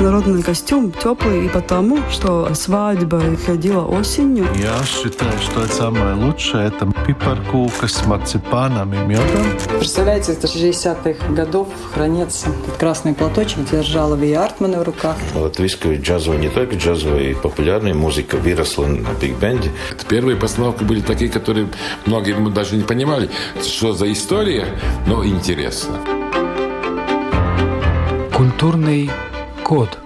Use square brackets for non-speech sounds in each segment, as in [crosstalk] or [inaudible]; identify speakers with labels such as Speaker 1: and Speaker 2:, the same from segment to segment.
Speaker 1: Народный костюм теплый и потому, что свадьба ходила осенью.
Speaker 2: Я считаю, что это самое лучшее. Это пипаркука с марципаном и медом.
Speaker 3: Представляете, это 60-х годов хранится этот красный платочек, держала Ви Артмана в руках.
Speaker 4: Латвийская джазовая, не только джазовая, и популярная музыка выросла на биг-бенде.
Speaker 5: Первые постановки были такие, которые многие мы даже не понимали, что за история, но интересно.
Speaker 6: Культурный код.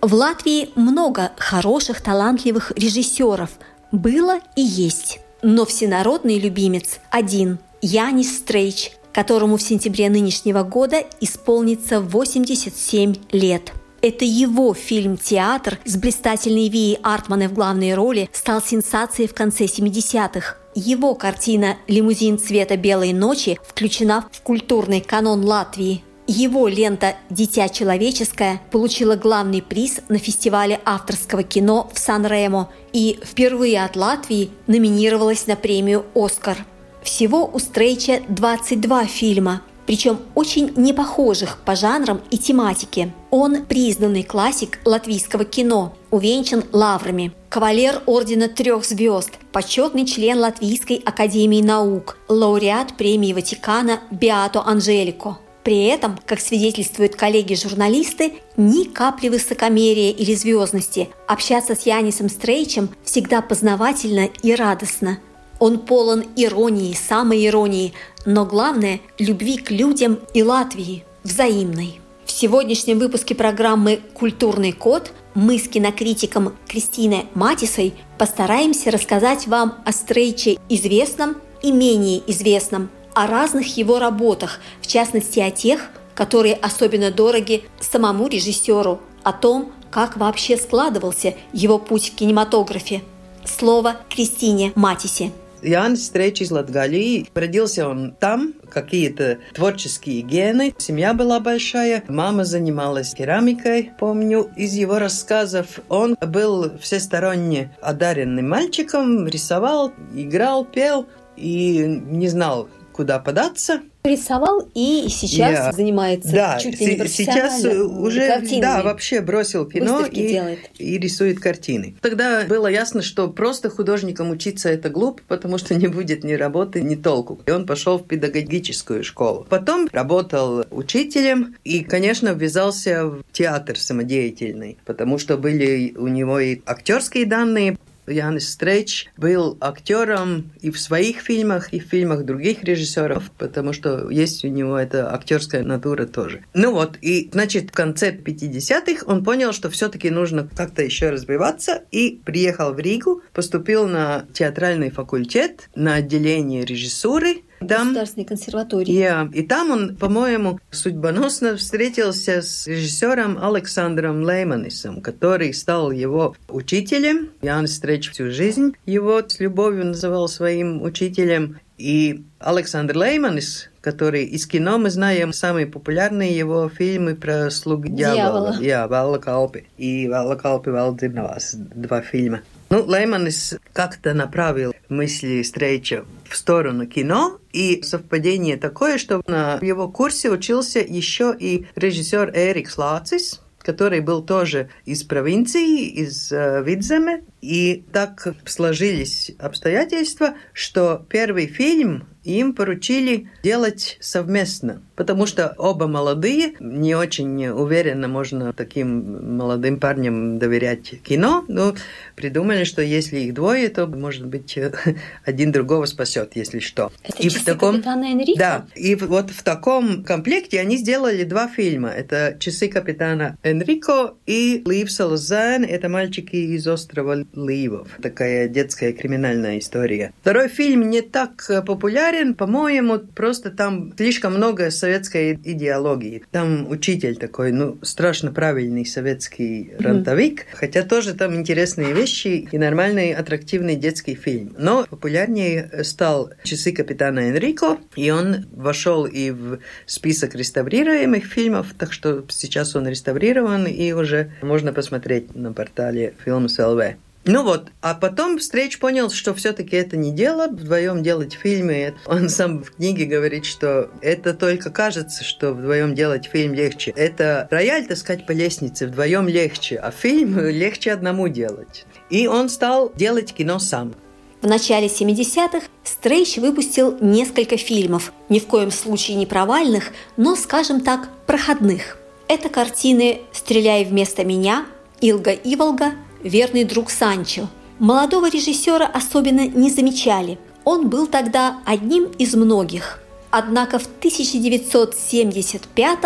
Speaker 7: В Латвии много хороших, талантливых режиссеров. Было и есть. Но всенародный любимец один – Янис Стрейч, которому в сентябре нынешнего года исполнится 87 лет. Это его фильм «Театр» с блистательной Вией Артманой в главной роли стал сенсацией в конце 70-х. Его картина «Лимузин цвета белой ночи» включена в культурный канон Латвии. Его лента «Дитя человеческое» получила главный приз на фестивале авторского кино в Сан-Ремо и впервые от Латвии номинировалась на премию «Оскар». Всего у Стрейча 22 фильма – причем очень непохожих по жанрам и тематике. Он признанный классик латвийского кино, увенчан лаврами. Кавалер Ордена Трех Звезд, почетный член Латвийской Академии Наук, лауреат премии Ватикана Биато Анжелико. При этом, как свидетельствуют коллеги-журналисты, ни капли высокомерия или звездности. Общаться с Янисом Стрейчем всегда познавательно и радостно. Он полон иронии, самой иронии, но главное – любви к людям и Латвии, взаимной. В сегодняшнем выпуске программы «Культурный код» мы с кинокритиком Кристиной Матисой постараемся рассказать вам о Стрейче известном и менее известном, о разных его работах, в частности о тех, которые особенно дороги самому режиссеру, о том, как вообще складывался его путь в кинематографе. Слово Кристине Матисе.
Speaker 8: Янис Стрейч из Латгалии. Родился он там, какие-то творческие гены. Семья была большая. Мама занималась керамикой. Помню из его рассказов, он был всесторонне одаренным мальчиком, рисовал, играл, пел и не знал, куда податься
Speaker 7: рисовал и сейчас yeah. занимается
Speaker 8: да,
Speaker 7: чуть ли не
Speaker 8: сейчас уже картинами. да вообще бросил кино и, делает. и рисует картины. Тогда было ясно, что просто художником учиться это глупо, потому что не будет ни работы, ни толку. И он пошел в педагогическую школу. Потом работал учителем и, конечно, ввязался в театр самодеятельный, потому что были у него и актерские данные, Янис Стрейч был актером и в своих фильмах, и в фильмах других режиссеров, потому что есть у него эта актерская натура тоже. Ну вот, и значит, в конце 50-х он понял, что все-таки нужно как-то еще развиваться, и приехал в Ригу, поступил на театральный факультет, на отделение режиссуры,
Speaker 7: там, Государственной консерватории.
Speaker 8: Yeah. И там он, по-моему, судьбоносно встретился с режиссером Александром Лейманисом, который стал его учителем. Ян Стреч всю жизнь его с любовью называл своим учителем. И Александр Лейманис, который из кино мы знаем самые популярные его фильмы про слуг дьявола. Я, Валла Калпи и Валла Калпи Валдзирнавас. Два фильма. Ну, Лейманис как-то направил мысли Стрейча в сторону кино, и совпадение такое, что на его курсе учился еще и режиссер Эрик Слацис, который был тоже из провинции, из э, Видземе. И так сложились обстоятельства, что первый фильм им поручили делать совместно, потому что оба молодые, не очень уверенно можно таким молодым парням доверять кино, но придумали, что если их двое, то, может быть, [laughs] один другого спасет, если что.
Speaker 7: Это и в таком... капитана Энрико?
Speaker 8: Да, и вот в таком комплекте они сделали два фильма. Это «Часы капитана Энрико» и «Лив Салазан». Это мальчики из острова Ливов. Такая детская криминальная история. Второй фильм не так популярен, популярен, по-моему, просто там слишком много советской идеологии. Там учитель такой, ну, страшно правильный советский рантовик, mm-hmm. хотя тоже там интересные вещи и нормальный аттрактивный детский фильм. Но популярнее стал «Часы капитана Энрико», и он вошел и в список реставрируемых фильмов, так что сейчас он реставрирован, и уже можно посмотреть на портале Films.lv. Ну вот, а потом Стрейч понял, что все-таки это не дело, вдвоем делать фильмы. Он сам в книге говорит, что это только кажется, что вдвоем делать фильм легче. Это рояль таскать по лестнице вдвоем легче, а фильм легче одному делать. И он стал делать кино сам.
Speaker 7: В начале 70-х Стрейч выпустил несколько фильмов, ни в коем случае не провальных, но, скажем так, проходных. Это картины «Стреляй вместо меня», «Илга Иволга», верный друг Санчо. Молодого режиссера особенно не замечали. Он был тогда одним из многих. Однако в 1975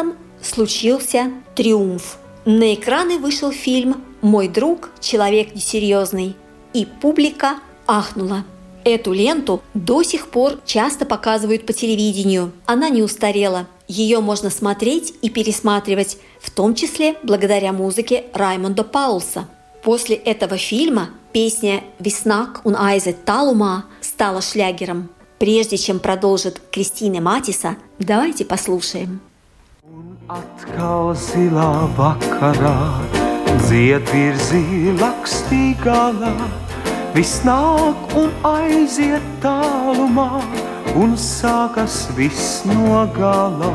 Speaker 7: случился триумф. На экраны вышел фильм «Мой друг – человек несерьезный», и публика ахнула. Эту ленту до сих пор часто показывают по телевидению. Она не устарела. Ее можно смотреть и пересматривать, в том числе благодаря музыке Раймонда Паулса – После этого фильма песня «Веснак un aiziet tālumā» стала шлягером. Прежде чем продолжит Кристина Матиса, давайте послушаем. Atkal un aiziet tālumā, un sākas viss no galā.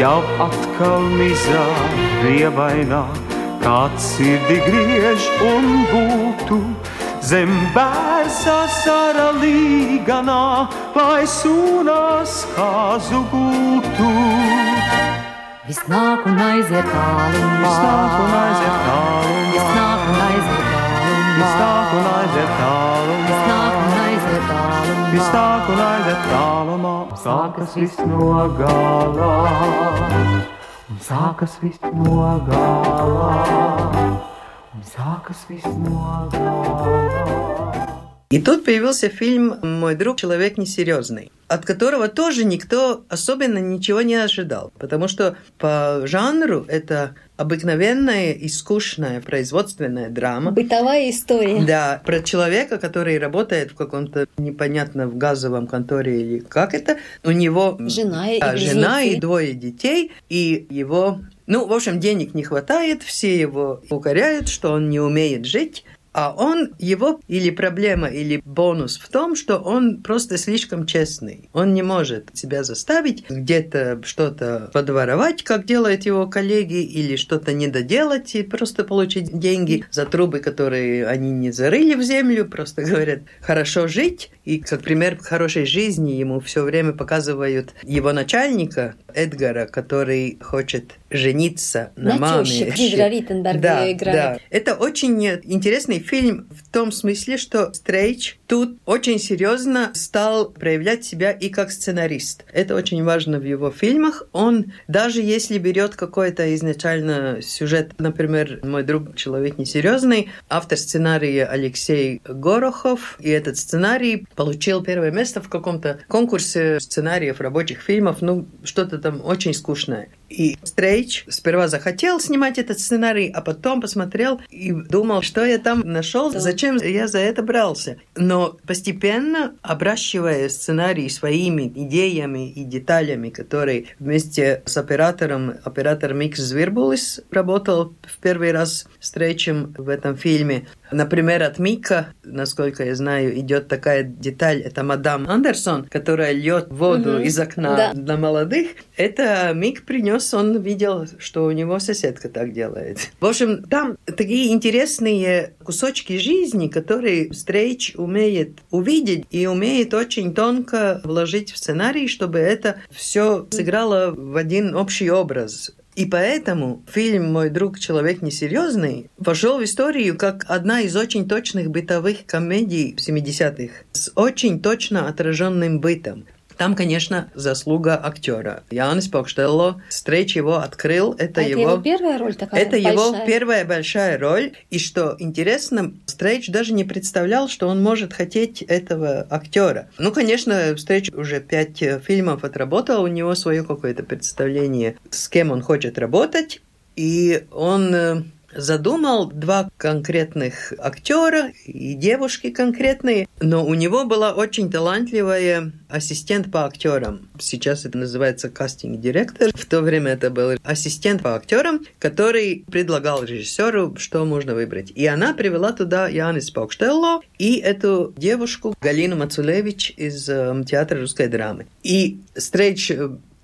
Speaker 7: Jau atkal mizā rievainā, kāds sirdi griež un būtu zem bērsa sara līganā, lai sūnās kāzu gūtu. Viss nāk un aiziet tālumā, viss nāk un aiziet tālumā, viss nāk un aiziet tālumā, viss nāk un aiziet tālumā, viss nāk un aiziet tālumā, sākas viss no galā. Un sākas viss no gala. Un sākas viss no gala.
Speaker 8: И тут появился фильм «Мой друг – человек несерьезный», от которого тоже никто особенно ничего не ожидал, потому что по жанру это обыкновенная и скучная производственная драма.
Speaker 7: Бытовая история.
Speaker 8: Да, про человека, который работает в каком-то непонятно в газовом конторе или как это. У него
Speaker 7: жена,
Speaker 8: да,
Speaker 7: и,
Speaker 8: жена и двое детей, и его ну, в общем, денег не хватает, все его укоряют, что он не умеет жить, а он, его или проблема, или бонус в том, что он просто слишком честный. Он не может себя заставить где-то что-то подворовать, как делают его коллеги, или что-то недоделать и просто получить деньги за трубы, которые они не зарыли в землю, просто говорят «хорошо жить». И как пример хорошей жизни ему все время показывают его начальника Эдгара, который хочет жениться на,
Speaker 7: на
Speaker 8: маме.
Speaker 7: Тёще, Фридера Риттенберга
Speaker 8: да,
Speaker 7: играет.
Speaker 8: Да. Это очень интересный фильм в том смысле, что Стрейч тут очень серьезно стал проявлять себя и как сценарист. Это очень важно в его фильмах. Он, даже если берет какой-то изначально сюжет, например, «Мой друг человек несерьезный», автор сценария Алексей Горохов, и этот сценарий получил первое место в каком-то конкурсе сценариев рабочих фильмов, ну, что-то там очень скучное. И Стрейч сперва захотел снимать этот сценарий, а потом посмотрел и думал, что я там нашел, зачем я за это брался. Но постепенно, обращивая сценарий своими идеями и деталями, которые вместе с оператором, оператор Микс Звирбулис работал в первый раз с Стрейчем в этом фильме, Например, от Мика, насколько я знаю, идет такая деталь, это мадам Андерсон, которая льет воду угу. из окна да. на молодых. Это Мик принес, он видел, что у него соседка так делает. В общем, там такие интересные кусочки жизни, которые Стрейч умеет увидеть и умеет очень тонко вложить в сценарий, чтобы это все сыграло в один общий образ. И поэтому фильм «Мой друг человек несерьезный» вошел в историю как одна из очень точных бытовых комедий 70-х с очень точно отраженным бытом. Там, конечно, заслуга актера. Янис Покштелло, Стрейч его открыл. Это,
Speaker 7: а
Speaker 8: его,
Speaker 7: это его первая роль такая
Speaker 8: Это
Speaker 7: большая.
Speaker 8: его первая большая роль. И что интересно, Стрейч даже не представлял, что он может хотеть этого актера. Ну, конечно, Стрейч уже пять фильмов отработал, у него свое какое-то представление, с кем он хочет работать. И он э, задумал два конкретных актера и девушки конкретные, но у него была очень талантливая ассистент по актерам. Сейчас это называется кастинг-директор. В то время это был ассистент по актерам, который предлагал режиссеру, что можно выбрать. И она привела туда Янис Паукштелло и эту девушку Галину Мацулевич из э, театра русской драмы. И Стрейч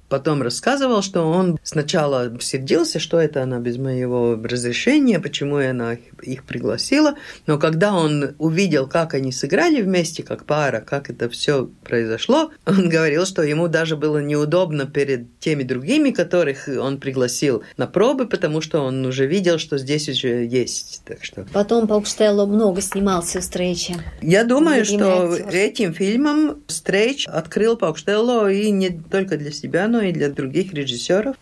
Speaker 8: потом рассказывал, что он сначала сердился, что это она без моего разрешения, почему она их пригласила, но когда он увидел, как они сыграли вместе, как пара, как это все произошло, он говорил, что ему даже было неудобно перед теми другими, которых он пригласил на пробы, потому что он уже видел, что здесь уже есть. Так что...
Speaker 7: Потом Паукштелло много снимался в Стрейче.
Speaker 8: Я думаю, что этим фильмом Стрейч открыл Паукштелло и не только для себя, но и для других режиссеров.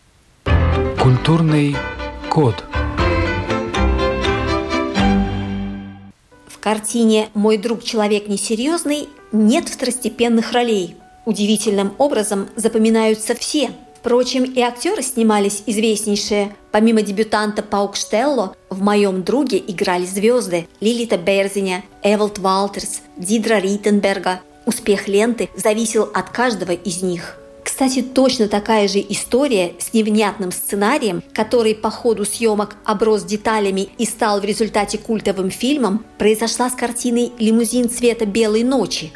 Speaker 6: Культурный код.
Speaker 7: В картине «Мой друг человек несерьезный» нет второстепенных ролей. Удивительным образом запоминаются все. Впрочем, и актеры снимались известнейшие. Помимо дебютанта Паукштелло, в «Моем друге» играли звезды Лилита Берзиня, Эвалд Валтерс, Дидра Риттенберга. Успех ленты зависел от каждого из них – кстати, точно такая же история с невнятным сценарием, который по ходу съемок оброс деталями и стал в результате культовым фильмом, произошла с картиной «Лимузин цвета белой ночи».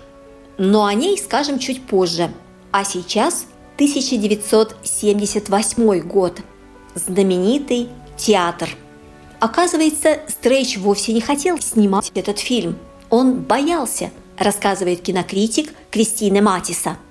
Speaker 7: Но о ней скажем чуть позже. А сейчас 1978 год. Знаменитый театр. Оказывается, Стрейч вовсе не хотел снимать этот фильм. Он боялся, рассказывает кинокритик Кристина Матиса –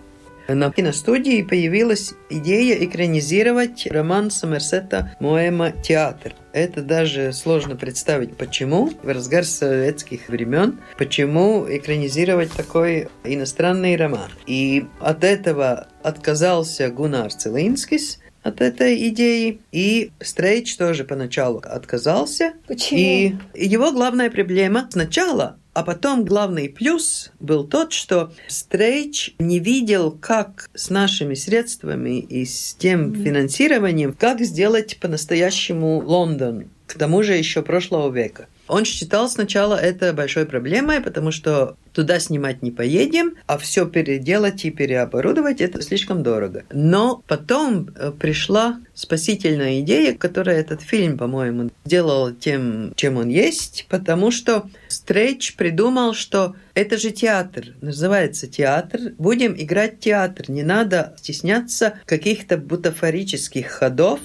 Speaker 8: на киностудии появилась идея экранизировать роман Сомерсета Моэма «Театр». Это даже сложно представить, почему в разгар советских времен, почему экранизировать такой иностранный роман. И от этого отказался Гунар Целинскис, от этой идеи. И Стрейч тоже поначалу отказался.
Speaker 7: Почему?
Speaker 8: И его главная проблема сначала а потом главный плюс был тот, что Стрейч не видел, как с нашими средствами и с тем финансированием, как сделать по-настоящему Лондон, к тому же еще прошлого века. Он считал сначала это большой проблемой, потому что туда снимать не поедем, а все переделать и переоборудовать это слишком дорого. Но потом э, пришла спасительная идея, которая этот фильм, по-моему, сделал тем, чем он есть, потому что Стрейч придумал, что это же театр, называется театр, будем играть театр, не надо стесняться каких-то бутафорических ходов,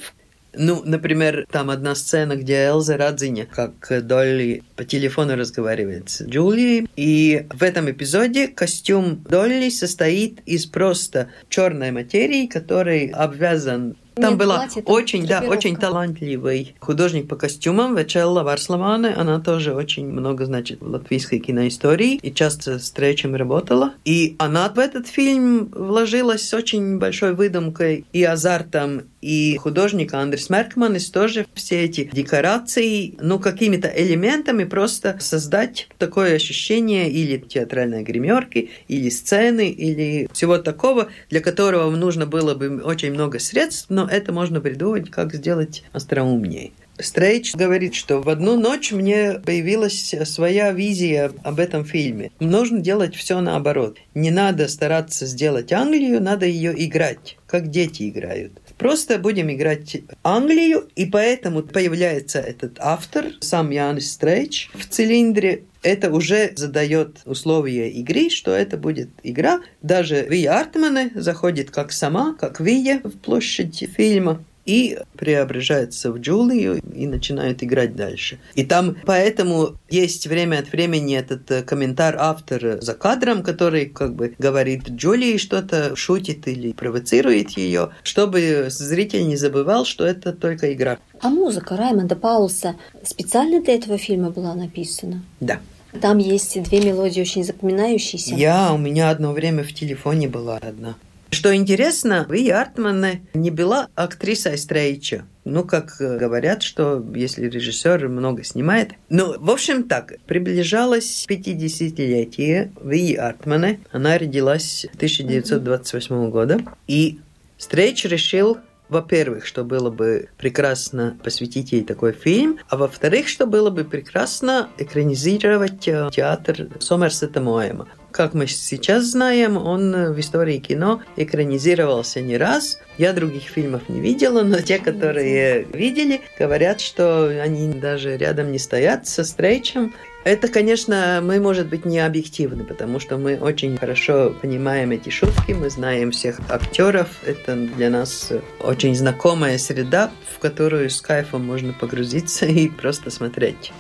Speaker 8: ну, например, там одна сцена, где Элза Радзиня, как Долли по телефону разговаривает с Джулией. И в этом эпизоде костюм Долли состоит из просто черной материи, который обвязан там
Speaker 7: Нет,
Speaker 8: была
Speaker 7: платье,
Speaker 8: очень, да, очень талантливый художник по костюмам Вечелла Варславане. Она тоже очень много значит в латвийской киноистории и часто с Тречем работала. И она в этот фильм вложилась с очень большой выдумкой и азартом. И художник Андрес Меркманис тоже все эти декорации, ну, какими-то элементами просто создать такое ощущение или театральной гримерки, или сцены, или всего такого, для которого нужно было бы очень много средств, но это можно придумать, как сделать остроумнее. Стрейч говорит, что в одну ночь мне появилась своя визия об этом фильме. Нужно делать все наоборот. Не надо стараться сделать Англию, надо ее играть, как дети играют. Просто будем играть Англию, и поэтому появляется этот автор, сам Янис Стрейч, в цилиндре. Это уже задает условия игры, что это будет игра. Даже Вия Артмане заходит как сама, как Вия в площадь фильма и преображается в Джулию и начинает играть дальше. И там поэтому есть время от времени этот э, комментар автора за кадром, который как бы говорит Джулии что-то, шутит или провоцирует ее, чтобы зритель не забывал, что это только игра.
Speaker 7: А музыка Раймонда Паулса специально для этого фильма была написана?
Speaker 8: Да.
Speaker 7: Там есть две мелодии очень запоминающиеся.
Speaker 8: Я, у меня одно время в телефоне была одна. Что интересно, Вия Артман не была актрисой Стрейча. Ну, как э, говорят, что если режиссер много снимает. Ну, в общем, так, приближалось 50-летие Вии Артмана. Она родилась 1928 года. И Стрейч решил во-первых, что было бы прекрасно посвятить ей такой фильм, а во-вторых, что было бы прекрасно экранизировать э, театр Сомерсета Моэма. Как мы сейчас знаем, он в истории кино экранизировался не раз. Я других фильмов не видела, но те, которые видели, говорят, что они даже рядом не стоят со Стрейчем. Это, конечно, мы, может быть, не объективны, потому что мы очень хорошо понимаем эти шутки, мы знаем всех актеров. Это для нас очень знакомая среда, в которую с кайфом можно погрузиться [laughs] и просто смотреть.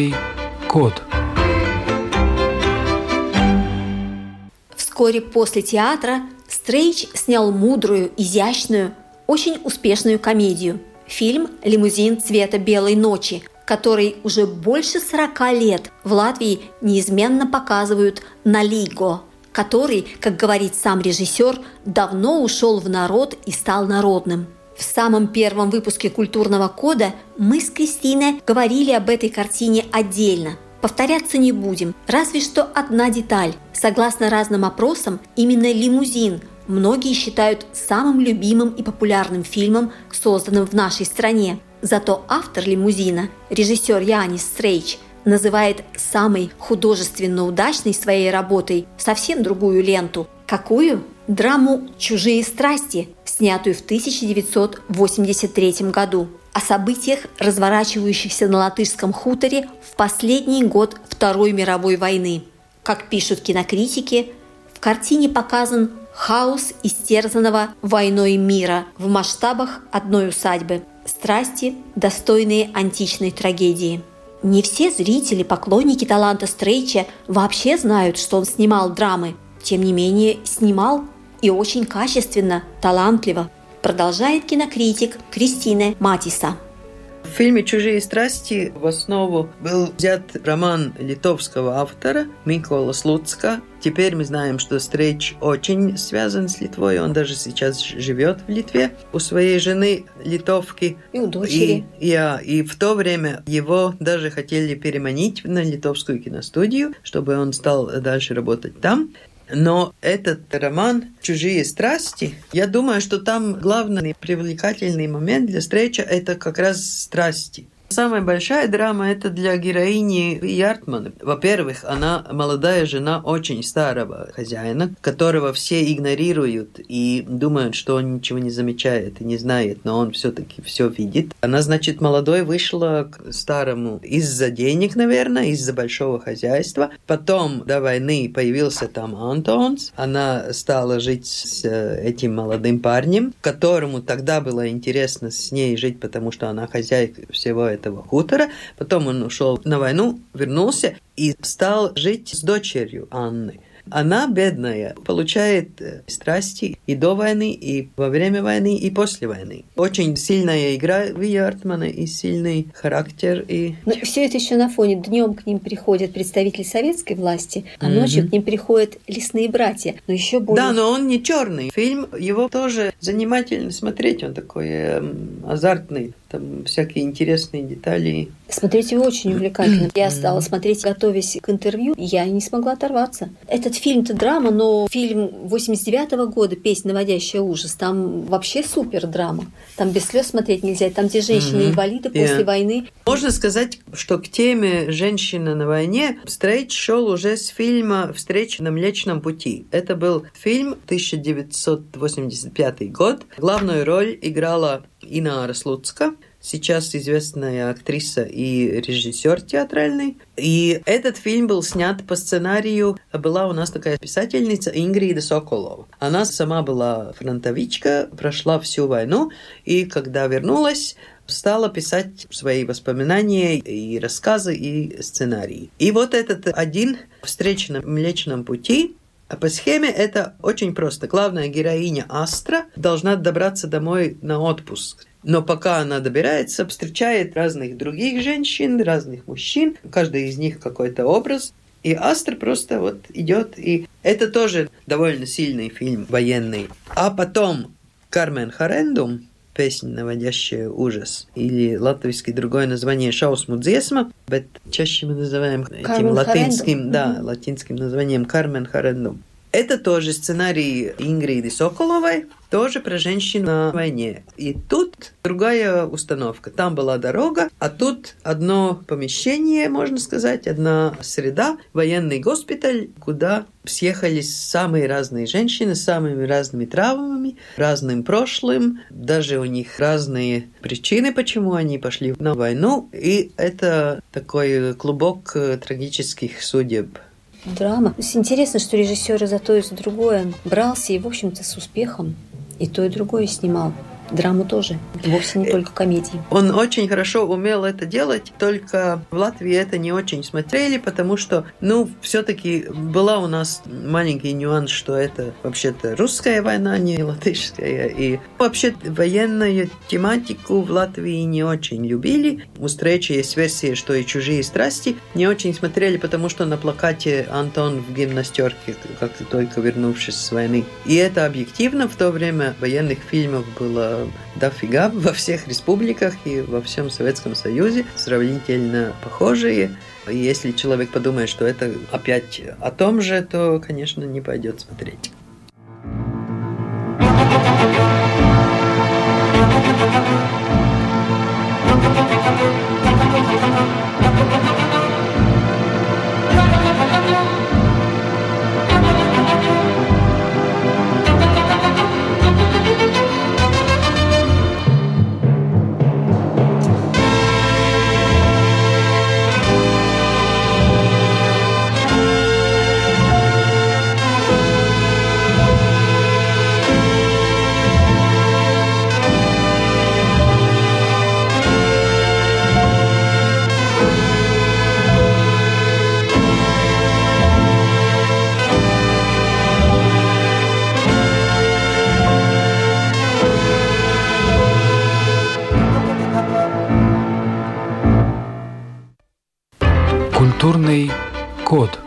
Speaker 6: Культурный код.
Speaker 7: Вскоре после театра Стрейч снял мудрую, изящную, очень успешную комедию. Фильм «Лимузин цвета белой ночи», который уже больше 40 лет в Латвии неизменно показывают на Лиго, который, как говорит сам режиссер, давно ушел в народ и стал народным – в самом первом выпуске «Культурного кода» мы с Кристиной говорили об этой картине отдельно. Повторяться не будем, разве что одна деталь. Согласно разным опросам, именно «Лимузин» многие считают самым любимым и популярным фильмом, созданным в нашей стране. Зато автор «Лимузина», режиссер Янис Стрейч, называет самой художественно удачной своей работой совсем другую ленту. Какую? Драму «Чужие страсти», снятую в 1983 году, о событиях, разворачивающихся на латышском хуторе в последний год Второй мировой войны. Как пишут кинокритики, в картине показан хаос истерзанного войной мира в масштабах одной усадьбы, страсти, достойные античной трагедии. Не все зрители, поклонники таланта Стрейча вообще знают, что он снимал драмы. Тем не менее, снимал и очень качественно, талантливо, продолжает кинокритик Кристина Матиса.
Speaker 8: В фильме «Чужие страсти» в основу был взят роман литовского автора Микола Слуцка. Теперь мы знаем, что Стрейч очень связан с Литвой, он даже сейчас живет в Литве у своей жены литовки.
Speaker 7: И у дочери.
Speaker 8: И, я, и в то время его даже хотели переманить на литовскую киностудию, чтобы он стал дальше работать там. Но этот роман «Чужие страсти», я думаю, что там главный привлекательный момент для встречи – это как раз страсти. Самая большая драма – это для героини Яртмана. Во-первых, она молодая жена очень старого хозяина, которого все игнорируют и думают, что он ничего не замечает и не знает, но он все-таки все видит. Она, значит, молодой вышла к старому из-за денег, наверное, из-за большого хозяйства. Потом до войны появился там Антонс. Она стала жить с э, этим молодым парнем, которому тогда было интересно с ней жить, потому что она хозяйка всего этого этого хутора. Потом он ушел на войну, вернулся и стал жить с дочерью Анны. Она, бедная, получает э, страсти и до войны, и во время войны, и после войны. Очень сильная игра Вия Артмана и сильный характер. И...
Speaker 7: Но все это еще на фоне. Днем к ним приходят представители советской власти, а mm-hmm. ночью к ним приходят лесные братья. Но еще более...
Speaker 8: Да, но он не черный. Фильм его тоже занимательно смотреть. Он такой э, азартный там всякие интересные детали.
Speaker 7: Смотреть его очень увлекательно. [clears throat] Я стала смотреть, готовясь к интервью, я не смогла оторваться. Этот фильм-то драма, но фильм 89 -го года «Песня, наводящая ужас», там вообще супер драма. Там без слез смотреть нельзя. Там, где женщины-инвалиды mm-hmm. после yeah. войны.
Speaker 8: Можно сказать, что к теме «Женщина на войне» Стрейч шел уже с фильма «Встреча на Млечном пути». Это был фильм 1985 год. Главную роль играла Инара Слуцка. сейчас известная актриса и режиссер театральный. И этот фильм был снят по сценарию. Была у нас такая писательница Ингрида Соколова. Она сама была фронтовичка, прошла всю войну, и когда вернулась, стала писать свои воспоминания и рассказы и сценарии. И вот этот один встреча на Млечном пути по схеме это очень просто. Главная героиня Астра должна добраться домой на отпуск. Но пока она добирается, встречает разных других женщин, разных мужчин. Каждый из них какой-то образ. И Астра просто вот идет. И это тоже довольно сильный фильм военный. А потом Кармен Харендум, песня, наводящая ужас. Или латвийский другое название «Шаусму дзесма», bet чаще мы называем
Speaker 7: Кармен
Speaker 8: этим латинским,
Speaker 7: Харендум.
Speaker 8: да,
Speaker 7: Мгм.
Speaker 8: латинским названием «Кармен Харендум». Это тоже сценарий Ингриды Соколовой, тоже про женщин на войне. И тут другая установка. Там была дорога, а тут одно помещение, можно сказать, одна среда, военный госпиталь, куда съехались самые разные женщины с самыми разными травмами, разным прошлым, даже у них разные причины, почему они пошли на войну. И это такой клубок э, трагических судеб.
Speaker 7: Драма. Интересно, что режиссер и за то, и за другое брался и, в общем-то, с успехом. И то, и другое снимал. Драму тоже. Вовсе не только комедии.
Speaker 8: Он очень хорошо умел это делать, только в Латвии это не очень смотрели, потому что, ну, все-таки была у нас маленький нюанс, что это вообще-то русская война, не латышская. И вообще военную тематику в Латвии не очень любили. У встречи есть версия, что и «Чужие страсти» не очень смотрели, потому что на плакате Антон в гимнастерке, как только вернувшись с войны. И это объективно. В то время военных фильмов было дофига [laughs] во всех республиках и во всем Советском Союзе, сравнительно похожие. Если человек подумает, что это опять о том же, то, конечно, не пойдет смотреть.
Speaker 6: Код.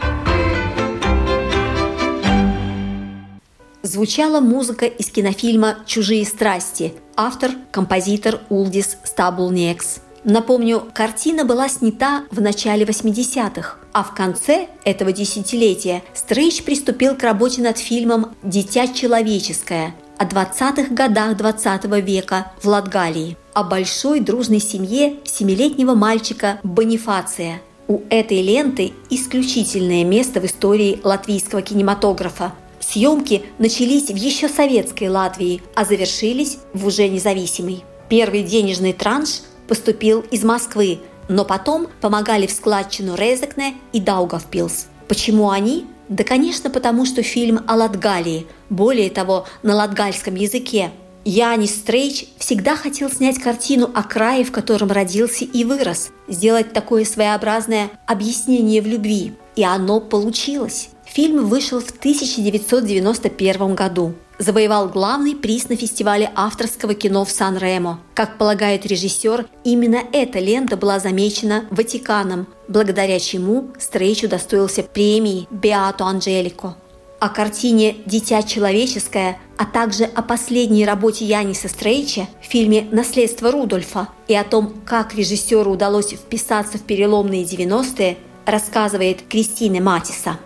Speaker 7: Звучала музыка из кинофильма «Чужие страсти». Автор – композитор Улдис Стабулнекс. Напомню, картина была снята в начале 80-х, а в конце этого десятилетия Стрейч приступил к работе над фильмом «Дитя человеческое» о 20-х годах 20 века в Латгалии, о большой дружной семье семилетнего мальчика Бонифация. У этой ленты исключительное место в истории латвийского кинематографа. Съемки начались в еще советской Латвии, а завершились в уже независимой. Первый денежный транш поступил из Москвы, но потом помогали в складчину Резекне и Даугавпилс. Почему они? Да, конечно, потому что фильм о Латгалии, более того, на латгальском языке. Янис Стрейч всегда хотел снять картину о крае, в котором родился и вырос, сделать такое своеобразное объяснение в любви. И оно получилось. Фильм вышел в 1991 году. Завоевал главный приз на фестивале авторского кино в Сан-Ремо. Как полагает режиссер, именно эта лента была замечена Ватиканом, благодаря чему Стрейч удостоился премии Беато Анджелико. О картине «Дитя человеческое», а также о последней работе Яниса Стрейча в фильме «Наследство Рудольфа» и о том, как режиссеру удалось вписаться в переломные 90-е, рассказывает Кристина Матиса.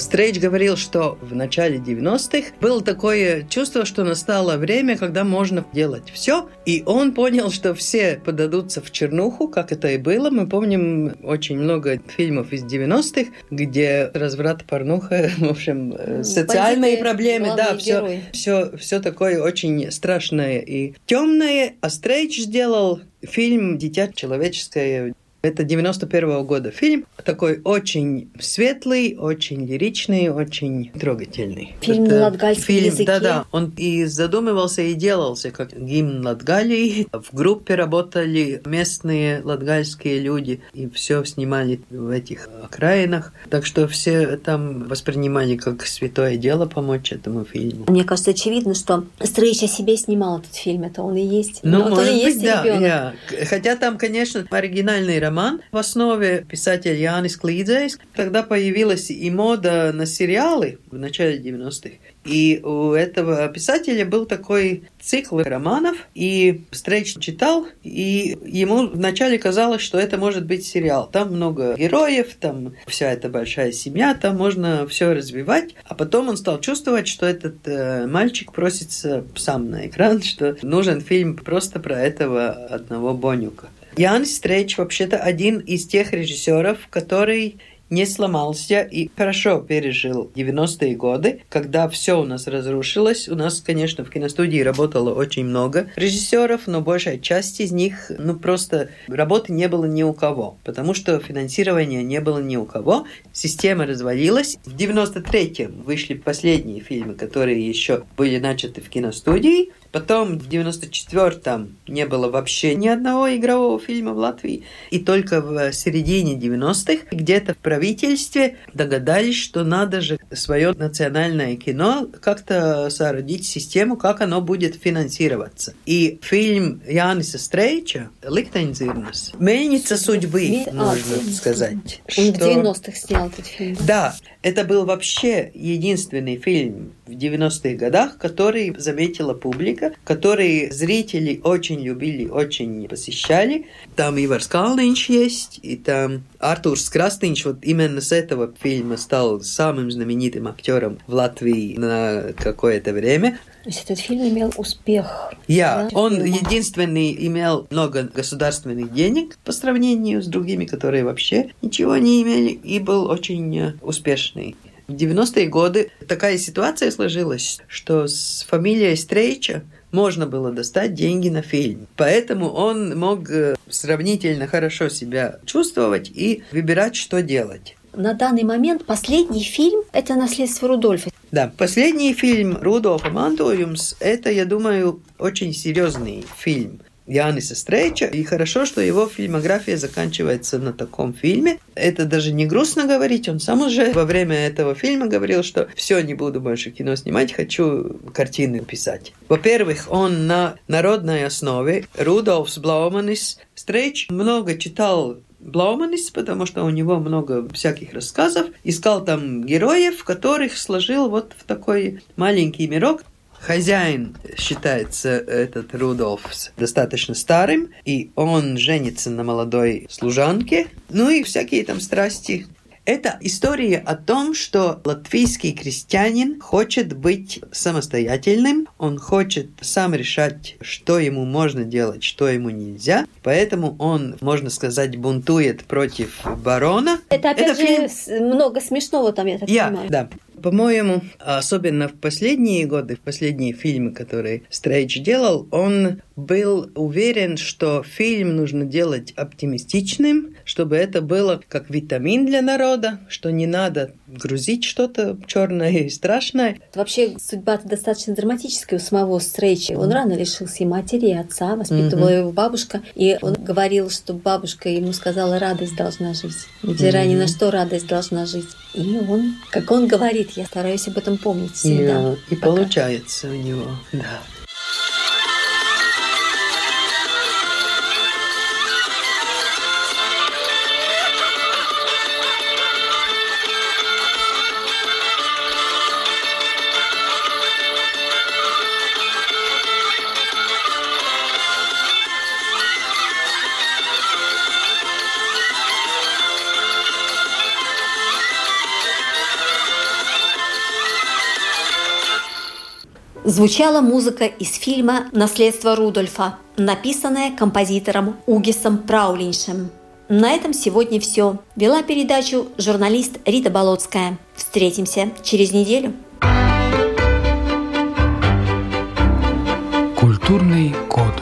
Speaker 8: Стрейч говорил, что в начале 90-х было такое чувство, что настало время, когда можно делать все. И он понял, что все подадутся в чернуху, как это и было. Мы помним очень много фильмов из 90-х, где разврат, порнуха, [laughs] в общем, э, социальные
Speaker 7: Бандиты,
Speaker 8: проблемы, да, все, все, все такое очень страшное и темное. А Стрейч сделал фильм «Дитя человеческое» Это 91 года фильм, такой очень светлый, очень лиричный, очень трогательный.
Speaker 7: Фильм
Speaker 8: Это
Speaker 7: на латгальском
Speaker 8: фильм,
Speaker 7: языке.
Speaker 8: Да-да, он и задумывался, и делался как гимн Латгалии. В группе работали местные латгальские люди, и все снимали в этих окраинах. Так что все там воспринимали как святое дело помочь этому фильму.
Speaker 7: Мне кажется, очевидно, что Стрейч о себе снимал этот фильм. Это он и есть.
Speaker 8: Ну,
Speaker 7: Вот он
Speaker 8: может
Speaker 7: и есть
Speaker 8: быть, да. Хотя там, конечно, оригинальный роман. В основе писатель Янис Клидзейс. Тогда появилась и мода на сериалы в начале 90-х. И у этого писателя был такой цикл романов, и Стрейч читал, и ему вначале казалось, что это может быть сериал. Там много героев, там вся эта большая семья, там можно все развивать. А потом он стал чувствовать, что этот э, мальчик просится сам на экран, что нужен фильм просто про этого одного Бонюка. Ян Стрейч вообще-то один из тех режиссеров, который не сломался и хорошо пережил 90-е годы, когда все у нас разрушилось. У нас, конечно, в киностудии работало очень много режиссеров, но большая часть из них, ну, просто работы не было ни у кого, потому что финансирования не было ни у кого. Система развалилась. В 93-м вышли последние фильмы, которые еще были начаты в киностудии. Потом в 94-м не было вообще ни одного игрового фильма в Латвии. И только в середине 90-х где-то в правительстве догадались, что надо же свое национальное кино как-то соорудить систему, как оно будет финансироваться. И фильм Яниса Стрейча «Ликтензирнес» «Мельница судьбы»,
Speaker 7: а,
Speaker 8: можно
Speaker 7: «Мельница
Speaker 8: сказать.
Speaker 7: Он в
Speaker 8: что-
Speaker 7: 90-х снял этот фильм.
Speaker 8: да, это был вообще единственный фильм в 90-х годах, который заметила публика, который зрители очень любили, очень посещали. Там Ивар Скалнинч есть, и там Артур Скрастинч вот именно с этого фильма стал самым знаменитым актером в Латвии на какое-то время.
Speaker 7: То есть этот фильм имел успех.
Speaker 8: Я.
Speaker 7: Да,
Speaker 8: Он
Speaker 7: фильма.
Speaker 8: единственный имел много государственных денег по сравнению с другими, которые вообще ничего не имели, и был очень э, успешный. В 90-е годы такая ситуация сложилась, что с фамилией Стрейча можно было достать деньги на фильм. Поэтому он мог э, сравнительно хорошо себя чувствовать и выбирать, что делать.
Speaker 7: На данный момент последний фильм – это «Наследство Рудольфа».
Speaker 8: Да, последний фильм Рудольфа Мантуюмс – это, я думаю, очень серьезный фильм Яниса Стрейча. И хорошо, что его фильмография заканчивается на таком фильме. Это даже не грустно говорить. Он сам уже во время этого фильма говорил, что все, не буду больше кино снимать, хочу картины писать. Во-первых, он на народной основе. Рудольфс Блауманис. Стрейч много читал Блауманис, потому что у него много всяких рассказов. Искал там героев, которых сложил вот в такой маленький мирок. Хозяин считается этот Рудольфс достаточно старым, и он женится на молодой служанке. Ну и всякие там страсти. Это история о том, что латвийский крестьянин хочет быть самостоятельным, он хочет сам решать, что ему можно делать, что ему нельзя. Поэтому он, можно сказать, бунтует против барона.
Speaker 7: Это, опять же,
Speaker 8: фильм-
Speaker 7: много смешного там, я так
Speaker 8: я,
Speaker 7: понимаю.
Speaker 8: да. По-моему, особенно в последние годы, в последние фильмы, которые Стрейч делал, он был уверен, что фильм нужно делать оптимистичным, чтобы это было как витамин для народа, что не надо грузить что-то черное и страшное.
Speaker 7: Вообще, судьба достаточно драматическая у самого Стрейча. Он рано лишился и матери, и отца, воспитывала его бабушка. И он говорил, что бабушка ему сказала, радость должна жить. Невзирая ни на что, радость должна жить. И он, как он говорит, я стараюсь об этом помнить всегда.
Speaker 8: И, и
Speaker 7: Пока.
Speaker 8: получается у него, да.
Speaker 7: Звучала музыка из фильма «Наследство Рудольфа», написанная композитором Угисом Праулиншем. На этом сегодня все. Вела передачу журналист Рита Болотская. Встретимся через неделю.
Speaker 6: Культурный код.